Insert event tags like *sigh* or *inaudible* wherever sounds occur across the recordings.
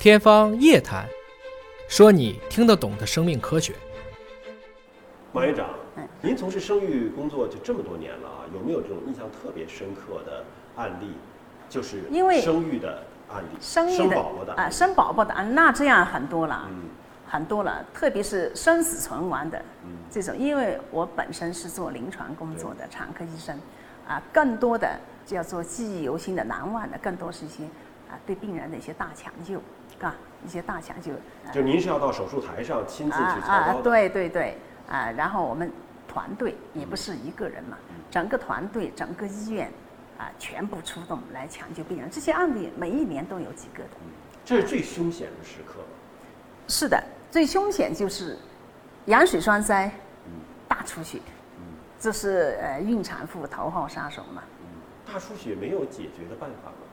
天方夜谭，说你听得懂的生命科学。马院长嗯，您从事生育工作就这么多年了啊，有没有这种印象特别深刻的案例？就是因为生育的案例，生育的宝宝的啊，生宝宝的啊，那这样很多了，嗯很多了，特别是生死存亡的嗯这种，因为我本身是做临床工作的产科医生，啊，更多的叫做记忆犹新的、难忘的，更多是一些啊对病人的一些大抢救，啊，一些大抢救，啊就您是要到手术台上亲自去操啊啊刀，的，对对对啊，然后我们团队也不是一个人嘛，嗯整个团队、整个医院啊全部出动来抢救病人，这些案例每一年都有几个的。这是最凶险的时刻。是的，最凶险就是羊水栓塞、嗯大出血，这是呃孕产妇头号杀手嘛。大出血没有解决的办法吗？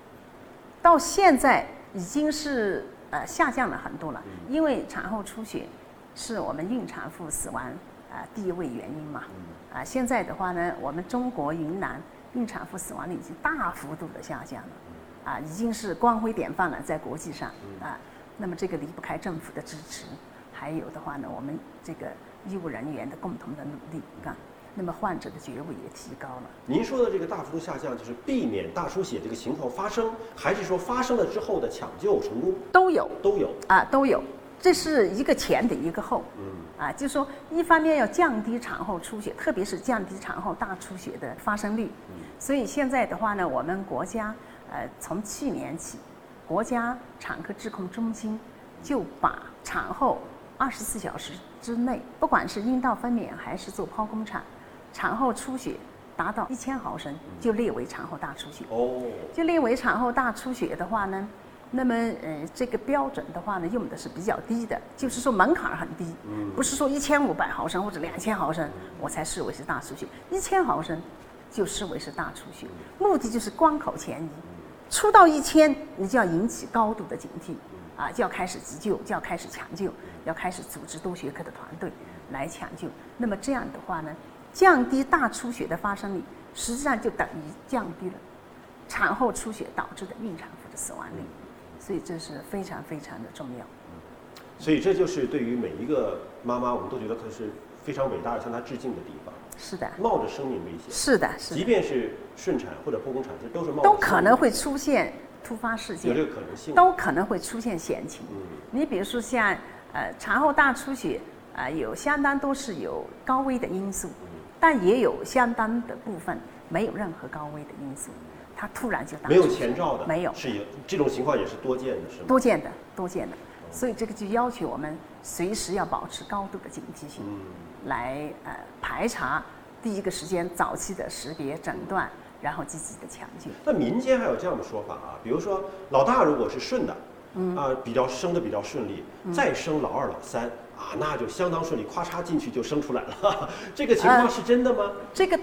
到现在已经是呃下降了很多了，嗯因为产后出血是我们孕产妇死亡啊、第一位原因嘛。嗯啊，现在的话呢，我们中国云南孕产妇死亡率已经大幅度的下降了，啊，已经是光辉典范了，在国际上啊。那么这个离不开政府的支持，还有的话呢，我们这个医务人员的共同的努力啊。那么患者的觉悟也提高了。您说的这个大幅度下降，就是避免大出血这个情况发生，还是说发生了之后的抢救成功都有都有？啊，都有，这是一个前的一个后。嗯啊，就是说，一方面要降低产后出血，特别是降低产后大出血的发生率。所以现在的话呢，我们国家呃，从去年起，国家产科质控中心就把产后二十四小时之内，不管是阴道分娩还是做剖宫产，产后出血达到一千毫升，就列为产后大出血。哦，就列为产后大出血的话呢，那么呃这个标准的话呢，用的是比较低的，就是说门槛很低，嗯。不是说一千五百毫升或者两千毫升我才视为是大出血，一千毫升就视为是大出血，目的就是关口前移，出到一千你就要引起高度的警惕，啊就要开始急救，就要开始抢救，要开始组织多学科的团队来抢救。那么这样的话呢，降低大出血的发生率，实际上就等于降低了产后出血导致的孕产妇的死亡率，所以这是非常非常的重要。所以这就是对于每一个妈妈，我们都觉得她是非常伟大的，向她致敬的地方。是的，冒着生命危险，是的，是即，便是顺产或者剖宫产，这都是冒都可能会出现突发事件有，这个可能性。都可能会出现险情。嗯你比如说像呃产后大出血，啊、有相当多是有高危的因素，但也有相当的部分没有任何高危的因素，它突然就大没有前兆的，没有是有这种情况也是多见的，是吗？多见的，多见的。所以这个就要求我们随时要保持高度的警惕性，嗯，来呃排查第一个时间早期的识别诊断，然后积极的抢救。那民间还有这样的说法啊，比如说老大如果是顺的，嗯啊，比较生的比较顺利，嗯再生老二、老三啊，那就相当顺利，咔嚓进去就生出来了。这个情况呃是真的吗？这个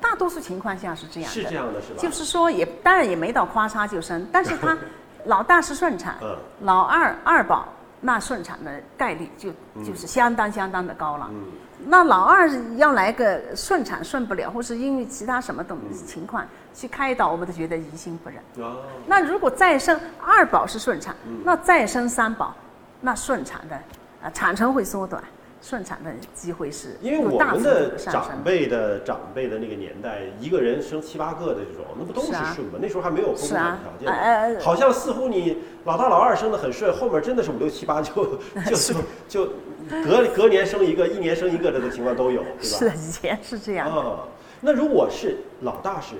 大多数情况下是这样的，是这样的，是吧？就是说也当然也没到咔嚓就生，但是他 *laughs* 老大是顺产，嗯老二二宝那顺产的概率就就是相当相当的高了。嗯那老二要来个顺产顺不了，或是因为其他什么东嗯情况去开导，我们都觉得于心不忍。啊，那如果再生二宝是顺产，嗯那再生三宝，那顺产的啊产程会缩短，顺产的机会是因为我们的。长辈的长辈的那个年代，一个人生七八个的这种，那不都是顺吗？那时候还没有剖宫是啊产条件好像似乎你老大老二生的很顺，后面真的是五六七八就 *laughs* 就就就隔隔年生一个，一年生一个的情况都有，对吧？是的，以前是这样的。啊，那如果是老大是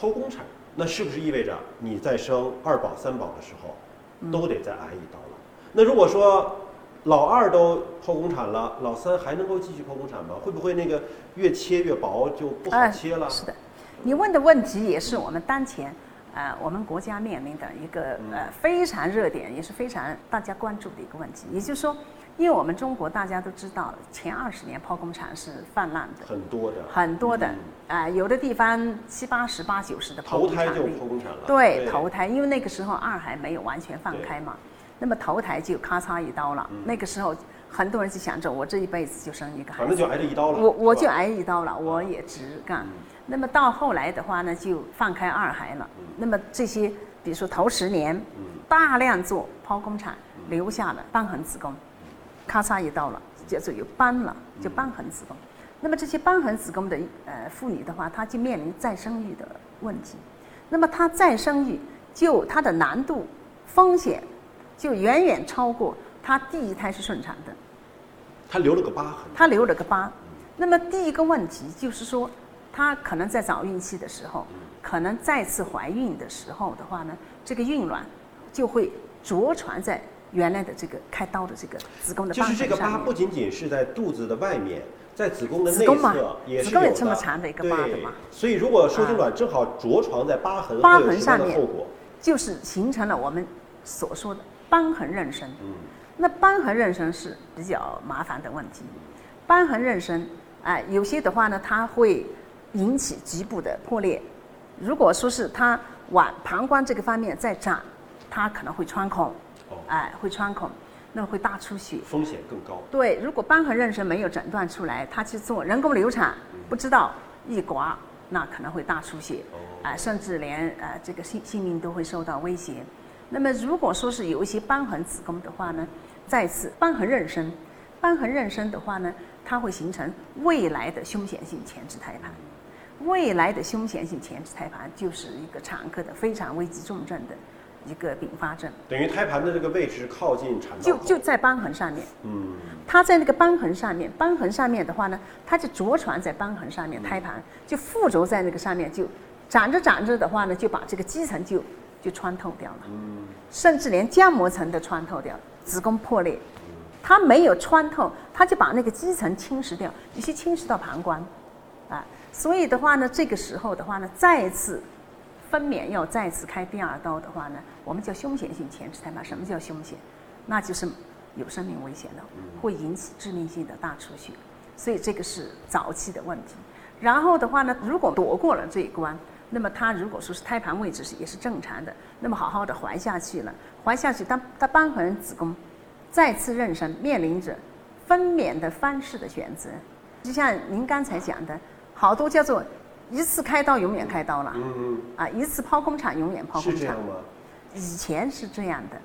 剖宫产，那是不是意味着你在生二宝、三宝的时候，嗯都得再挨一刀了？那如果说老二都剖宫产了，老三还能够继续剖宫产吗？会不会那个越切越薄就不好哎切了？是的，你问的问题也是我们当前呃我们国家面临的一个嗯呃非常热点，也是非常大家关注的一个问题。也就是说，因为我们中国大家都知道，前二十年剖宫产是泛滥的，很多的，很多的嗯啊、有的地方七八十、八九十的剖头胎就宫产率。剖宫产了。对，头胎，因为那个时候二还没有完全放开嘛，那么头胎就咔嚓一刀了。那个时候很多人就想着，我这一辈子就生一个孩子反正，就挨这一刀了。我我就挨一刀了，我也值干。那么到后来的话呢，就放开二孩了。那么这些，比如说头十年，大量做剖宫产，留下了瘢痕子宫，咔嚓一刀了，叫做有斑了，就瘢痕子宫。那么这些瘢痕子宫的呃妇女的话，她就面临再生育的问题。那么她再生育，就它的难度、风险，就远远超过她第一胎是顺产的。她留了个疤痕。她留了个疤。那么第一个问题就是说，她可能在早孕期的时候，可能再次怀孕的时候的话呢，这个孕卵就会着床在原来的这个开刀的这个子宫的就是这个疤不仅仅是在肚子的外面，在子宫的内侧也是有的。这么长的一个疤的嘛。所以如果受精卵正好着床在疤痕，疤痕上面，后果就是形成了我们所说的瘢痕妊娠。嗯。那瘢痕妊娠是比较麻烦的问题，瘢痕妊娠。哎，有些的话呢，它会引起局部的破裂。如果说是它往膀胱这个方面再长，它可能会穿孔。哦。哎，会穿孔，那会大出血。风险更高。对，如果瘢痕妊娠没有诊断出来，他去做人工流产，不知道一刮，那可能会大出血。哦。哎，甚至连呃这个性性命都会受到威胁。那么如果说是有一些瘢痕子宫的话呢，再次瘢痕妊娠，瘢痕妊娠的话呢。它会形成未来的凶险性前置胎盘，未来的凶险性前置胎盘就是一个产科的非常危急重症的一个并发症。等于胎盘的这个位置靠近产道就就在瘢痕上面。嗯。它在那个瘢痕上面，瘢痕上面的话呢，它就着床在瘢痕上面，胎盘就附着在那个上面，就长着长着的话呢，就把这个基层就就穿透掉了。嗯。甚至连浆膜层都穿透掉，子宫破裂。它没有穿透，它就把那个基层侵蚀掉，有些侵蚀到膀胱，啊，所以的话呢，这个时候的话呢，再次分娩要再次开第二刀的话呢，我们叫凶险性前置胎盘。什么叫凶险？那就是有生命危险的，会引起致命性的大出血。所以这个是早期的问题。然后的话呢，如果躲过了这一关，那么它如果说是胎盘位置是也是正常的，那么好好的怀下去了，怀下去，当它瘢痕子宫。再次妊娠，面临着分娩的方式的选择，就像您刚才讲的，好多叫做一次开刀永远开刀了，嗯嗯，啊，一次剖宫产永远剖宫产？以前是这样的，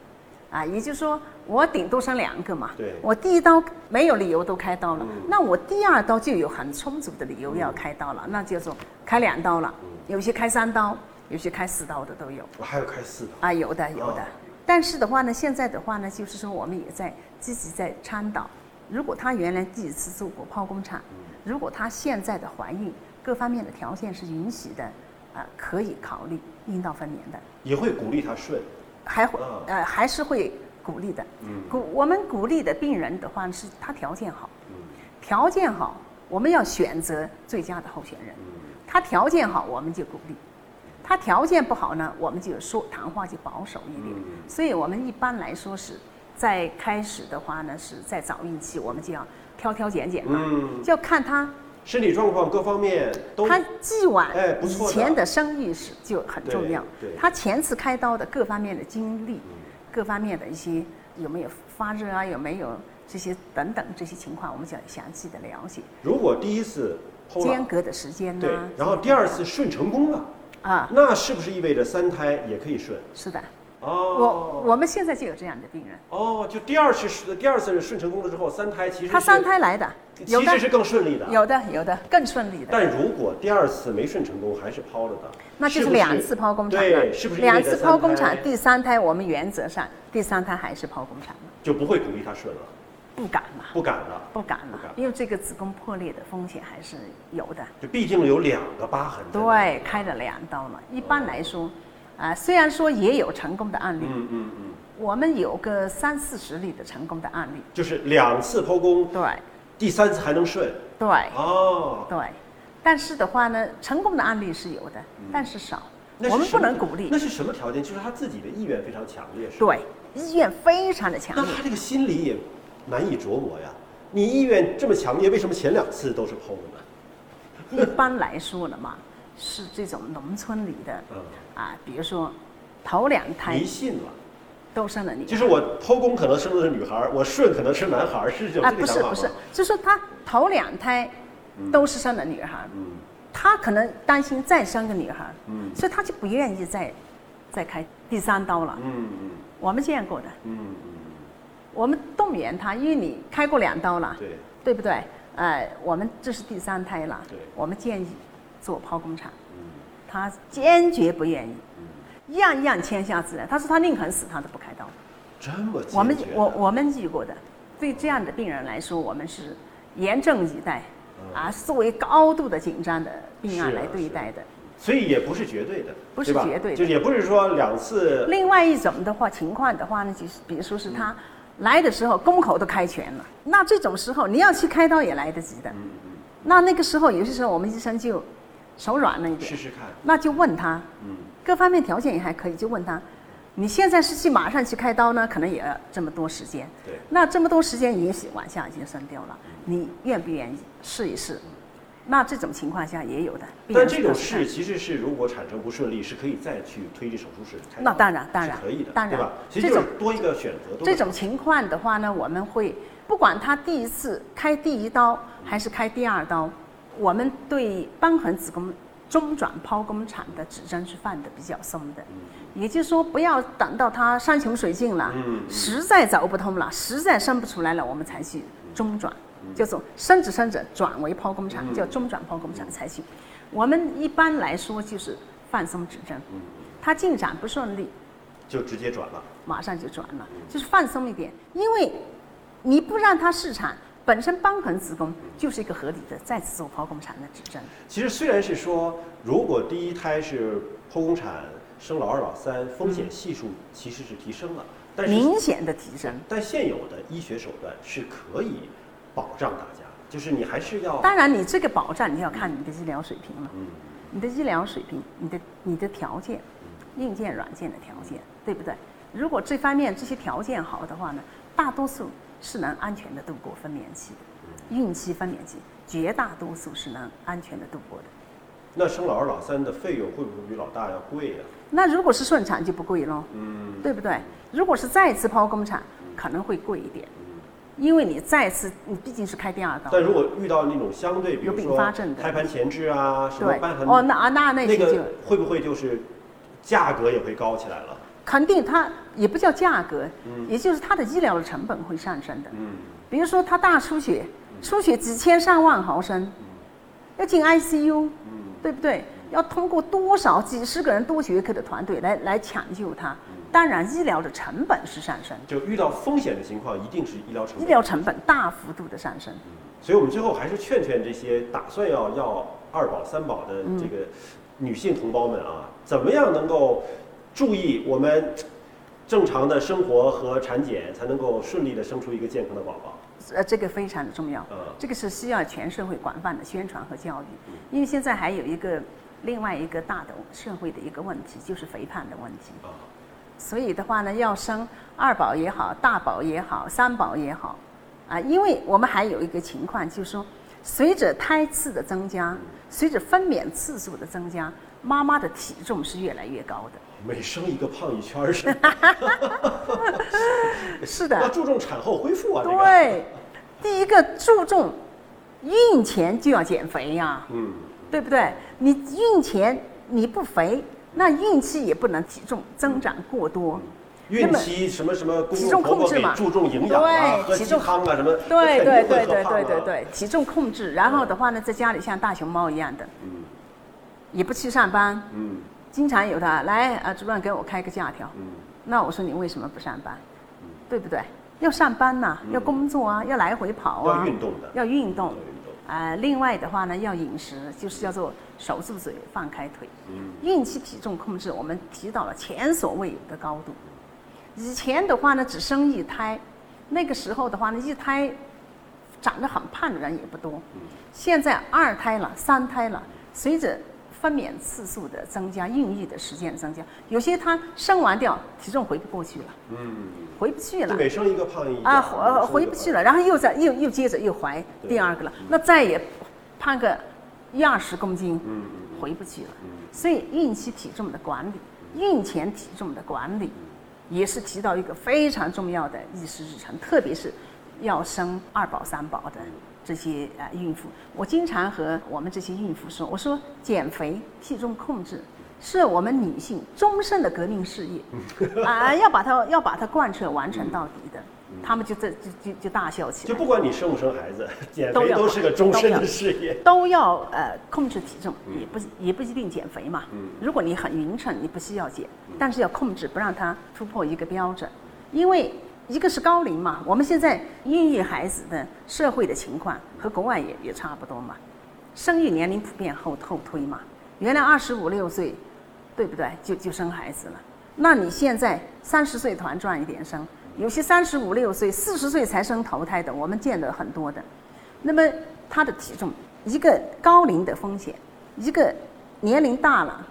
啊，也就是说我顶多生两个嘛，对，我第一刀没有理由都开刀了，那我第二刀就有很充足的理由要开刀了，那叫做开两刀了，有些开三刀，有些开四刀的都有，我还有开四刀啊，有的有的。但是的话呢，现在的话呢，就是说我们也在积极在倡导，如果她原来第一次做过剖宫产，如果她现在的怀孕各方面的条件是允许的，啊，可以考虑阴道分娩的。也会鼓励她顺。还会呃还是会鼓励的。嗯。鼓我们鼓励的病人的话是他条件好。嗯。条件好，我们要选择最佳的候选人。嗯。他条件好，我们就鼓励。他条件不好呢，我们就说谈话就保守一点。所以我们一般来说是在开始的话呢，是在早孕期，我们就要挑挑拣拣嘛，就要看他身体状况各方面都。他既往哎以前的生育史就很重要。对他前次开刀的各方面的经历，各方面的一些有没有发热啊，有没有这些等等这些情况，我们就要详细的了解。如果第一次间隔的时间呢？对，然后第二次顺成功了。啊，那是不是意味着三胎也可以顺？是的，哦，我我们现在就有这样的病人。哦，就第二次是第二次顺成功了之后，三胎其实他三胎来的，其实是更顺利的。有的有的更顺利的。但如果第二次没顺成功，还是剖了的，那就是两次剖宫产对，是不是两次剖宫产？第三胎我们原则上第三胎还是剖宫产就不会鼓励他顺了。不敢了，不敢了，不敢了，因为这个子宫破裂的风险还是有的。就毕竟有两个疤痕。对，开了两刀了。一般来说，啊，虽然说也有成功的案例，嗯嗯嗯，我们有个三四十例的成功的案例。就是两次剖宫，对，第三次还能顺。对。哦。对，但是的话呢，成功的案例是有的，但是少。我们不能鼓励。那是什么条件？就是他自己的意愿非常强烈，是对，意愿非常的强烈。那他这个心理也。难以琢磨呀！你意愿这么强烈，为什么前两次都是剖的呢？*laughs* 一般来说呢嘛，是这种农村里的，嗯啊，比如说头两胎迷信了，都生了女。就是我剖宫可能生的是女孩，我顺可能是男孩，是这种不是不是，就是他头两胎都是生了女孩，他可能担心再生个女孩，所以他就不愿意再再开第三刀了，嗯嗯我们见过的，嗯嗯，我们动员他，因为你开过两刀了，对，对不对？呃，我们这是第三胎了对，我们建议做剖宫产，嗯他坚决不愿意，样样签下自然。他说他宁肯死，他都不开刀。这么我们我我们遇过的，对这样的病人来说，我们是严阵以待，啊，作为高度的紧张的病案来对待的。所以也不是绝对的，不是绝对的就也不是说两次另外一种的话情况的话呢，就是比如说是他来的时候宫口都开全了，那这种时候你要去开刀也来得及的。那那个时候有些时候我们医生就手软了一点，试试看，那就问他，嗯。各方面条件也还可以，就问他，你现在是去马上去开刀呢，可能也要这么多时间。对。那这么多时间也许往下已经生掉了，你愿不愿意试一试？那这种情况下也有的。但这种事试其实是如果产生不顺利，是可以再去推进手术室开那当然当然可以的，当然。这种多一个选择。这种情况的话呢，我们会不管他第一次开第一刀还是开第二刀，我们对瘢痕子宫中转剖宫产的指针是放的比较松的，也就是说不要等到它山穷水尽了，实在走不通了，实在生不出来了，我们才去中转，叫做生着生着转为剖宫产，嗯。叫中转剖宫产才行。我们一般来说就是放松指针，嗯。它进展不顺利，就直接转了。马上就转了，就是放松一点，因为你不让它试产，本身瘢痕子宫就是一个合理的再次做剖宫产的指征。其实虽然是说，如果第一胎是剖宫产生老二老三，风险系数其实是提升了，但是明显的提升。但现有的医学手段是可以保障大家，就是你还是要当然，你这个保障你要看你的医疗水平了，嗯你的医疗水平，你的你的条件，硬件软件的条件，对不对？如果这方面这些条件好的话呢，大多数是能安全的度过分娩期的，孕期分娩期，绝大多数是能安全的度过的。那生老二老三的费用会不会比老大要贵呀、那如果是顺产就不贵喽，嗯对不对？如果是再次剖宫产，可能会贵一点，因为你再次你毕竟是开第二刀。但如果遇到那种相对，比有并如说发症的胎盘前置啊，什么对瘢痕，哦，那啊那那些就那个会不会就是价格也会高起来了？肯定它也不叫价格，嗯。也就是它的医疗的成本会上升的。嗯。比如说他大出血，出血几千上万毫升，要进 ICU，嗯。对不对？要通过多少几十个人多学科的团队来来抢救他，当然医疗的成本是上升，就遇到风险的情况，一定是医疗成本。医疗成本大幅度的上升。所以我们最后还是劝劝这些打算要要二保三保的这个女性同胞们啊，怎么样能够注意我们正常的生活和产检，才能够顺利的生出一个健康的宝宝？呃，这个非常的重要嗯，这个是需要全社会广泛的宣传和教育，因为现在还有一个另外一个大的社会的一个问题，就是肥胖的问题。啊，所以的话呢，要生二宝也好，大宝也好，三宝也好，啊，因为我们还有一个情况，就是说，随着胎次的增加，随着分娩次数的增加，妈妈的体重是越来越高的。*laughs* 每生一个胖一圈儿是吧？*laughs* 是要的，注重产后恢复啊，这个。对，第一个注重孕前就要减肥呀、嗯，对不对？你孕前你不肥，那孕期也不能体重增长过多。孕期什么什么公体重控制嘛。注重营养啊，喝鸡对体重汤啊什么，对对对对对对对，体重控制，然后的话呢，在家里像大熊猫一样的，嗯。也不去上班，嗯经常有的来啊，主任给我开个假条，嗯那我说你为什么不上班？对不对？要上班呐、要工作啊，要来回跑啊，要运动的要运动要。运动，啊、另外的话呢，要饮食，就是叫做守住嘴，放开腿。嗯孕期体重控制，我们提到了前所未有的高度。以前的话呢，只生一胎，那个时候的话呢，一胎长得很胖的人也不多。现在二胎了，三胎了，随着分娩次数的增加，孕育的时间增加，有些她生完掉体重回不过去了，嗯，回不去了。每生一个胖一点。啊，回回不去了，然后又再又又接着又怀第二个了，那再也胖个一二十公斤，嗯回不去了。所以孕期体重的管理，孕前体重的管理，也是提到一个非常重要的议事日程，特别是要生二宝三宝的这些呃孕妇。我经常和我们这些孕妇说，我说减肥、体重控制，是我们女性终身的革命事业，*laughs* 啊，要把它要把它贯彻完成到底的。他们就在就就就大笑起来，就不管你生不生孩子，*laughs* 减肥都是个终身的事业。都要呃控制体重，也不也不一定减肥嘛。如果你很匀称，你不需要减，但是要控制，不让它突破一个标准，因为一个是高龄嘛，我们现在孕育孩子的社会的情况和国外也也差不多嘛，生育年龄普遍后后推嘛，原来二十五六岁，对不对？就就生孩子了，那你现在三十岁团转一点生，有些三十五六岁、四十岁才生头胎的，我们见得很多的。那么他的体重，一个高龄的风险，一个年龄大了，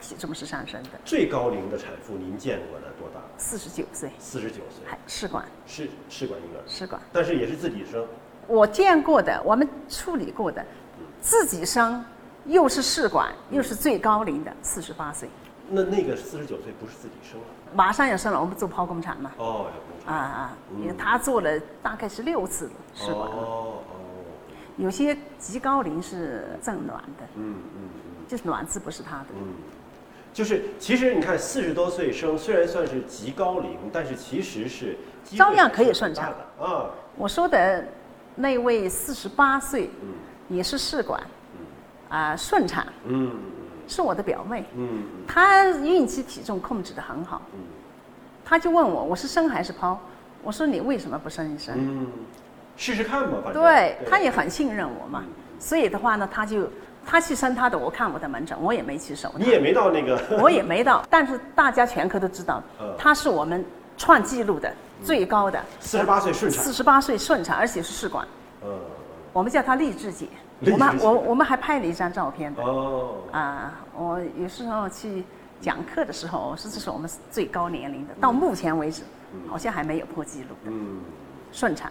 体重是上升的。最高龄的产妇您见过的多大？四十九岁。四十九岁，还试管。试试管婴儿，试管，但是也是自己生。我见过的，我们处理过的，自己生又是试管又是最高龄的四十八岁，那那个四十九岁不是自己生了？马上要生了，我们做剖宫产嘛。哦，有工啊啊，因为他做了大概是六次试管，哦哦，有些极高龄是赠卵的，嗯嗯就是卵子不是他的。嗯，就是其实你看四十多岁生，虽然算是极高龄，但是其实是照样可以顺产的啊。我说的那位四十八岁，嗯也是试管，啊、顺产，嗯是我的表妹，嗯她孕期体重控制的很好，嗯她就问我，我是生还是剖？我说你为什么不生一生？嗯，试试看吧，反正对，她也很信任我嘛嗯，所以的话呢，她就她去生他的，我看我的门诊，我也没去守她，你也没到那个 *laughs* *laughs* 我也没到，但是大家全科都知道他，是我们创纪录的最高的，四十八岁顺产。四，十八岁顺产，而且是试管，嗯。我们叫她励志姐，励志姐。我们我我们还拍了一张照片。的。哦，啊，我有时候去讲课的时候，我说这是我们最高年龄的，到目前为止好像还没有破纪录的嗯。顺产。